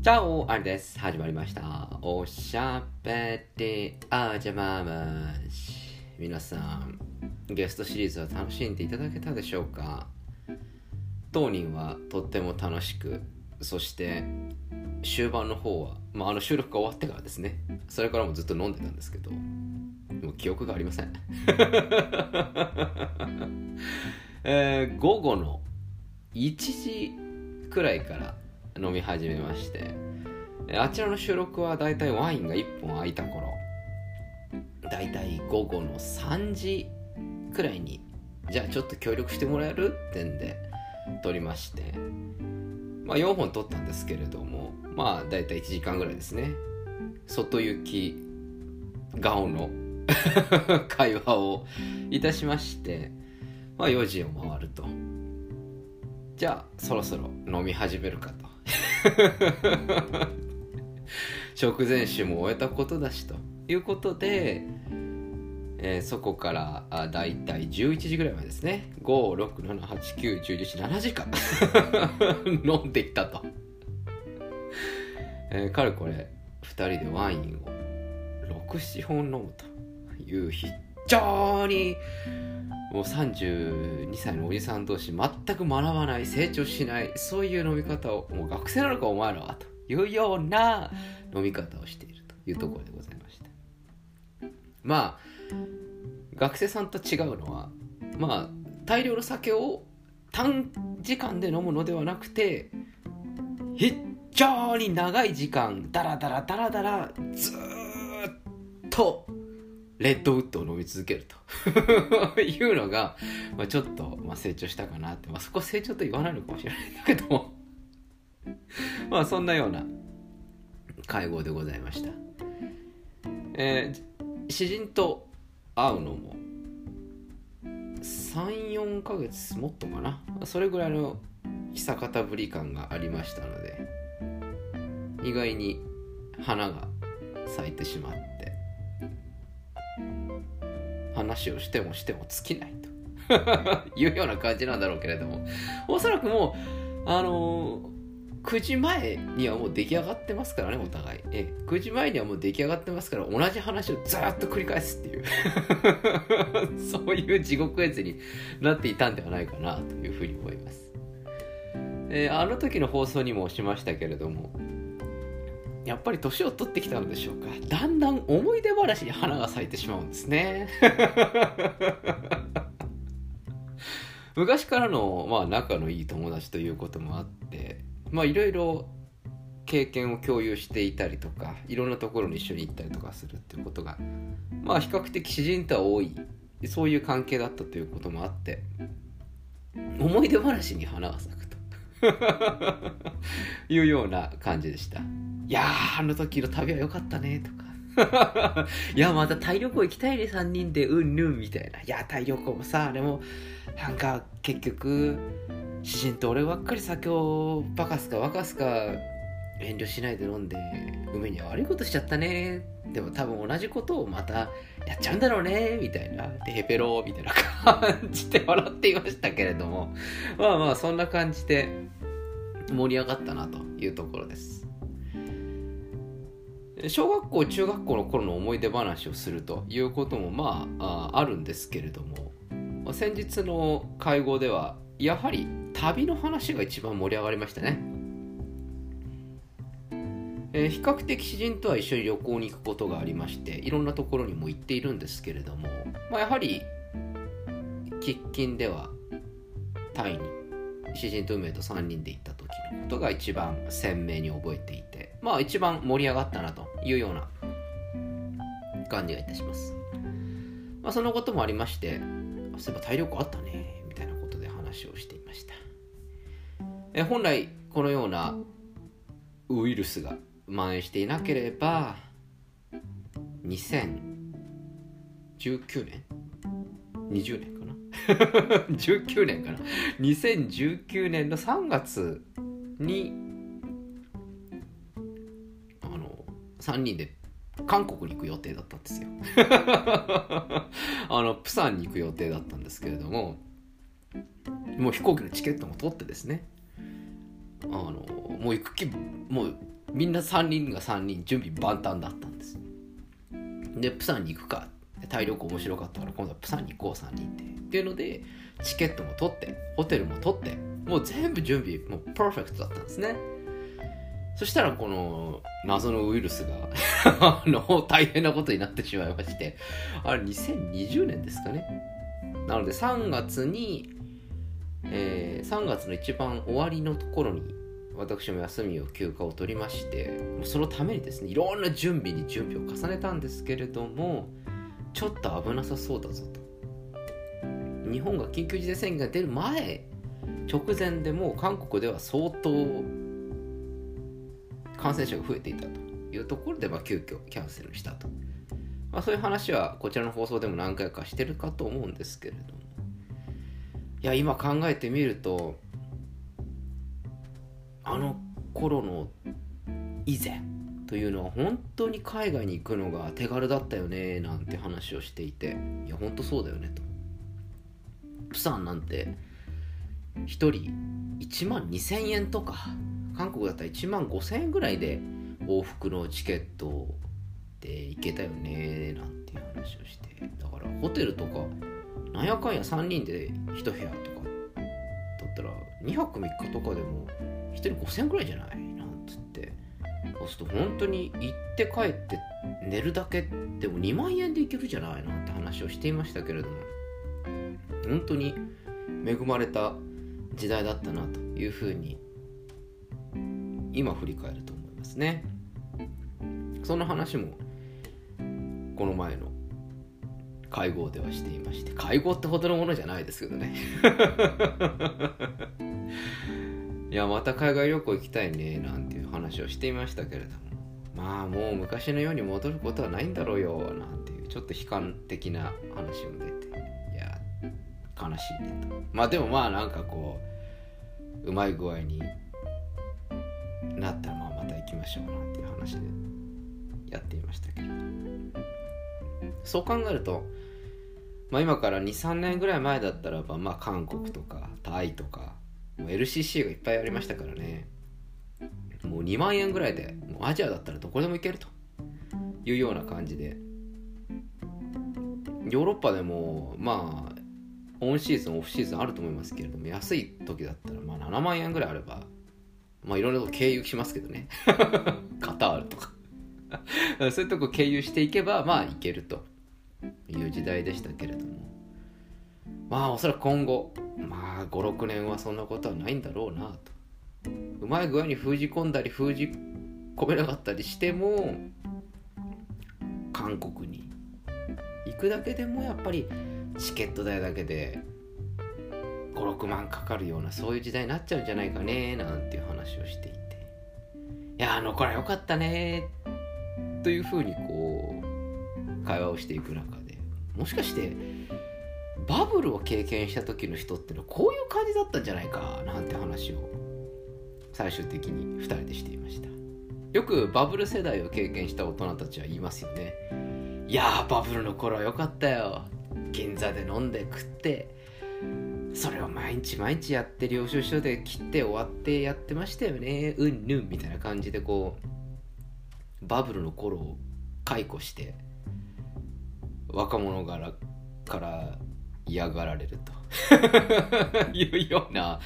チャオあれです。始まりました。おしゃべりあじゃままし。皆さん、ゲストシリーズは楽しんでいただけたでしょうか？当人はとっても楽しく、そして終盤の方は、まあ、あの収録が終わってからですね、それからもずっと飲んでたんですけど、もう記憶がありません。えー午後の1時くらいから飲み始めまして。あちらの収録はだいたいワインが1本空いた頃。だいたい午後の3時くらいにじゃあちょっと協力してもらえる？ってんで撮りまして。まあ4本撮ったんですけれどもまあだいたい1時間ぐらいですね。外行き顔の 会話をいたしましてまあ4時を回ると。じゃあそろそろ飲み始めるかと。食前酒も終えたことだしということで、えーそこからあだいたい11時ぐらいまでですね。56789117時間。飲んできたと、えーかれこれ2人でワインを67本飲むという非常にもう32歳のおじさん同士全く学ばない成長しないそういう飲み方をもう学生なのかお前らはというような飲み方をしているというところでございました。まあ学生さんと違うのはまあ大量の酒を短時間で飲むのではなくて非常に長い時間ダラダラダラダラずーっとレッドウッドを飲み続けると。いうのが、まあ、ちょっと、まあ、成長したかなって、まあ、そこ成長と言わないのかもしれないんだけど。も まあそんなような会合でございました、えー詩人と会うのも34ヶ月もっとかな。それぐらいの久方ぶり感がありましたので意外に花が咲いてしまって。話をしてもしても尽きないと。いうような感じなんだろうけれども。おそらくもうあのー9時前にはもう出来上がってますからねお互い。え9時前にはもう出来上がってますから同じ話をずっと繰り返すっていう。そういう地獄絵図になっていたんではないかなというふうに思います、えーあの時の放送にもしましたけれどもやっぱり年を取ってきたのでしょうか。だんだん思い出話に花が咲いてしまうんですね。昔からの、まあ、仲のいい友達ということもあってまあいろいろ経験を共有していたりとかいろんなところに一緒に行ったりとかするっていうことがまあ比較的詩人とは多い。そういう関係だったということもあって思い出話に花が咲くと。いうような感じでした。いやーあの時の旅は良かったねとか。いやまたタイ旅行きたいね3人でうんぬんみたいな。いやタイ旅行もさあれもなんか結局詩人と俺ばっかり酒をバカすかバカすか遠慮しないで飲んで梅には悪いことしちゃったね。でも多分同じことをまたやっちゃうんだろうねみたいな。でヘペローみたいな 感じで笑っていましたけれども。まあまあそんな感じで盛り上がったなというところです。小学校中学校の頃の思い出話をするということもまああるんですけれども先日の会合ではやはり旅の話が一番盛り上がりましたね、えー比較的詩人とは一緒に旅行に行くことがありましていろんなところにも行っているんですけれども、まあ、やはり喫緊ではタイに詩人と梅と3人で行った時のことが一番鮮明に覚えていてまあ一番盛り上がったなというような感じがいたします、まあ、そのこともありましてそういえばタイ旅行あったねみたいなことで話をしていました。え本来このようなウイルスが蔓延していなければ2019年？20年かな？19年かな？2019年の3月に3人で韓国に行く予定だったんですよ。あのプサンに行く予定だったんですけれどももう飛行機のチケットも取ってですね。あのもう行く気もうみんな3人が3人準備万端だったんです。でプサンに行くか。タイ旅行面白かったから今度はプサンに行こう3人で。っていうのでチケットも取ってホテルも取ってもう全部準備もうパーフェクトだったんですね。そしたらこの謎のウイルスが の大変なことになってしまいましてあれ2020年ですかね。なので3月に、えー、3月の一番終わりのところに私も休みを休暇を取りましてそのためにですねいろんな準備に準備を重ねたんですけれどもちょっと危なさそうだぞと。日本が緊急事態宣言が出る前直前でもう韓国では相当感染者が増えていたというところで、まあ、急遽キャンセルしたと、まあ、そういう話はこちらの放送でも何回かしてるかと思うんですけれども。いや今考えてみるとあの頃の以前というのは本当に海外に行くのが手軽だったよねなんて話をしていていや本当そうだよねと。プサンなんて1人1万2000円とか韓国だったら1万5000円ぐらいで往復のチケットで行けたよねなんていう話をして。だからホテルとかなんやかんや3人で1部屋とかだったら2泊3日とかでも1人5000円ぐらいじゃない？なんつって。そうすると本当に行って帰って寝るだけでも2万円で行けるじゃない？なんて話をしていましたけれども。本当に恵まれた時代だったなというふうに今振り返ると思いますね。その話もこの前の会合ではしていまして会合ってほどのものじゃないですけどね。いやまた海外旅行行きたいねなんていう話をしていましたけれども。まあもう昔のように戻ることはないんだろうよなんていうちょっと悲観的な話も出ていや悲しいねと。まあでもまあなんかこううまい具合になったらまあまた行きましょうなんていう話でやっていましたけど。そう考えると、まあ、今から23年ぐらい前だったらば、まあ、韓国とかタイとかもう LCC がいっぱいありましたからね。もう2万円ぐらいでもうアジアだったらどこでも行けるというような感じで。ヨーロッパでもまあオンシーズンオフシーズンあると思いますけれども安い時だったらまあ7万円ぐらいあればまあいろんなとこ経由しますけどね。カタールとか。そういうとこ経由していけばまあいけるという時代でしたけれども。まあおそらく今後まあ56年はそんなことはないんだろうなと。うまい具合に封じ込んだり封じ込めなかったりしても韓国に行くだけでもやっぱりチケット代だけで56万かかるようなそういう時代になっちゃうんじゃないかねなんていう話をしていて。いやあの頃は良かったねというふうにこう会話をしていく中で。もしかしてバブルを経験した時の人ってのはこういう感じだったんじゃないかなんて話を最終的に2人でしていました。よくバブル世代を経験した大人たちは言いますよね。いやーバブルの頃は良かったよ。銀座で飲んで食ってそれを毎日毎日やって領収書で切って終わってやってましたよね。うんぬんみたいな感じでこうバブルの頃を解雇して若者柄から嫌がられると。いうような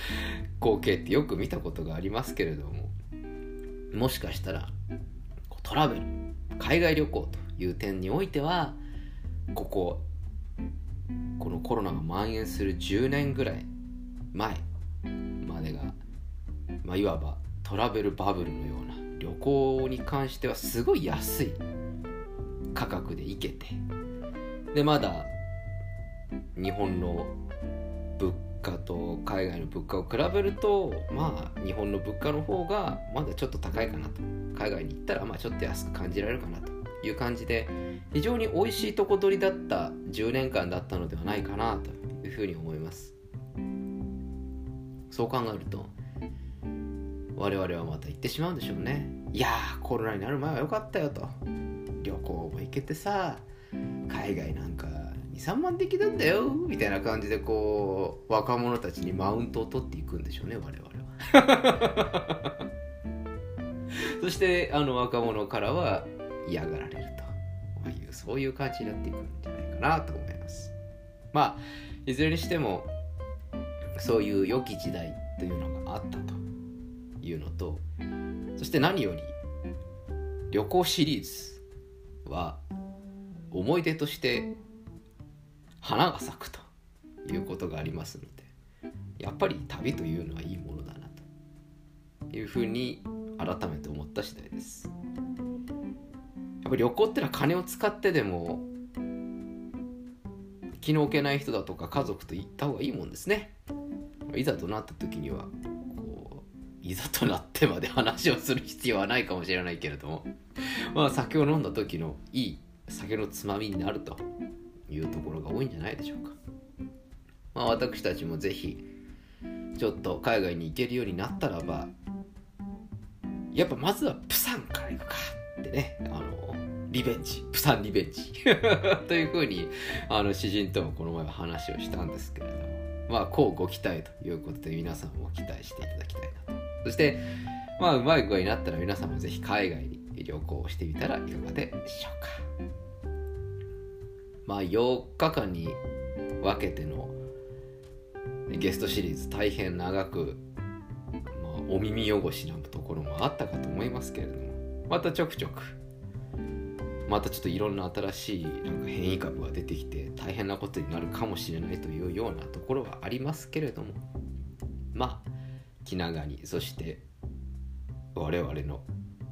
光景ってよく見たことがありますけれども。もしかしたらトラベル海外旅行という点においてはこここのコロナが蔓延する10年ぐらい前までが、まあ、いわばトラベルバブルのような旅行に関してはすごい安い価格で行けてでまだ日本の物価と海外の物価を比べるとまあ日本の物価の方がまだちょっと高いかなと。海外に行ったらまあちょっと安く感じられるかなと。いう感じで非常に美味しいとこ取りだった10年間だったのではないかなというふうに思います。そう考えると我々はまた行ってしまうんでしょうね。いやーコロナになる前は良かったよと。旅行も行けてさ海外なんか23万できたんだよみたいな感じでこう若者たちにマウントを取っていくんでしょうね我々は。そしてあの若者からは嫌がられると。いうそういう感じになっていくんじゃないかなと思います。まあいずれにしてもそういう良き時代というのがあったというのとそして何より旅行シリーズは思い出として花が咲くということがありますのでやっぱり旅というのはいいものだなというふうに改めて思った次第です。ぱ旅行ってのは金を使ってでも気の置けない人だとか家族と行った方がいいもんですねいざとなった時にはこういざとなってまで話をする必要はないかもしれないけれども まあ酒を飲んだ時のいい酒のつまみになるというところが多いんじゃないでしょうか。まあ、私たちもぜひちょっと海外に行けるようになったらばやっぱまずはプサンから行くかってねあのリベンジ。プサンリベンジ。というふうにあの詩人ともこの前は話をしたんですけれども。まあこうご期待ということで皆さんも期待していただきたいなと。そしてまあうまい具合になったら皆さんもぜひ海外に旅行してみたらいかがでしょうか。まあ8日間に分けてのゲストシリーズ大変長く、まあ、お耳汚しなところもあったかと思いますけれども。またちょくちょくまたちょっといろんな新しいなんか変異株が出てきて大変なことになるかもしれないというようなところはありますけれどもまあ気長にそして我々の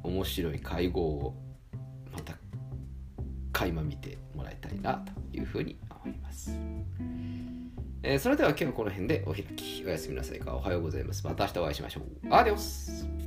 面白い会合をまた垣間見てもらいたいなというふうに思います。えー、それでは今日はこの辺でお開き。おやすみなさいか。おはようございます。また明日お会いしましょう。アディオス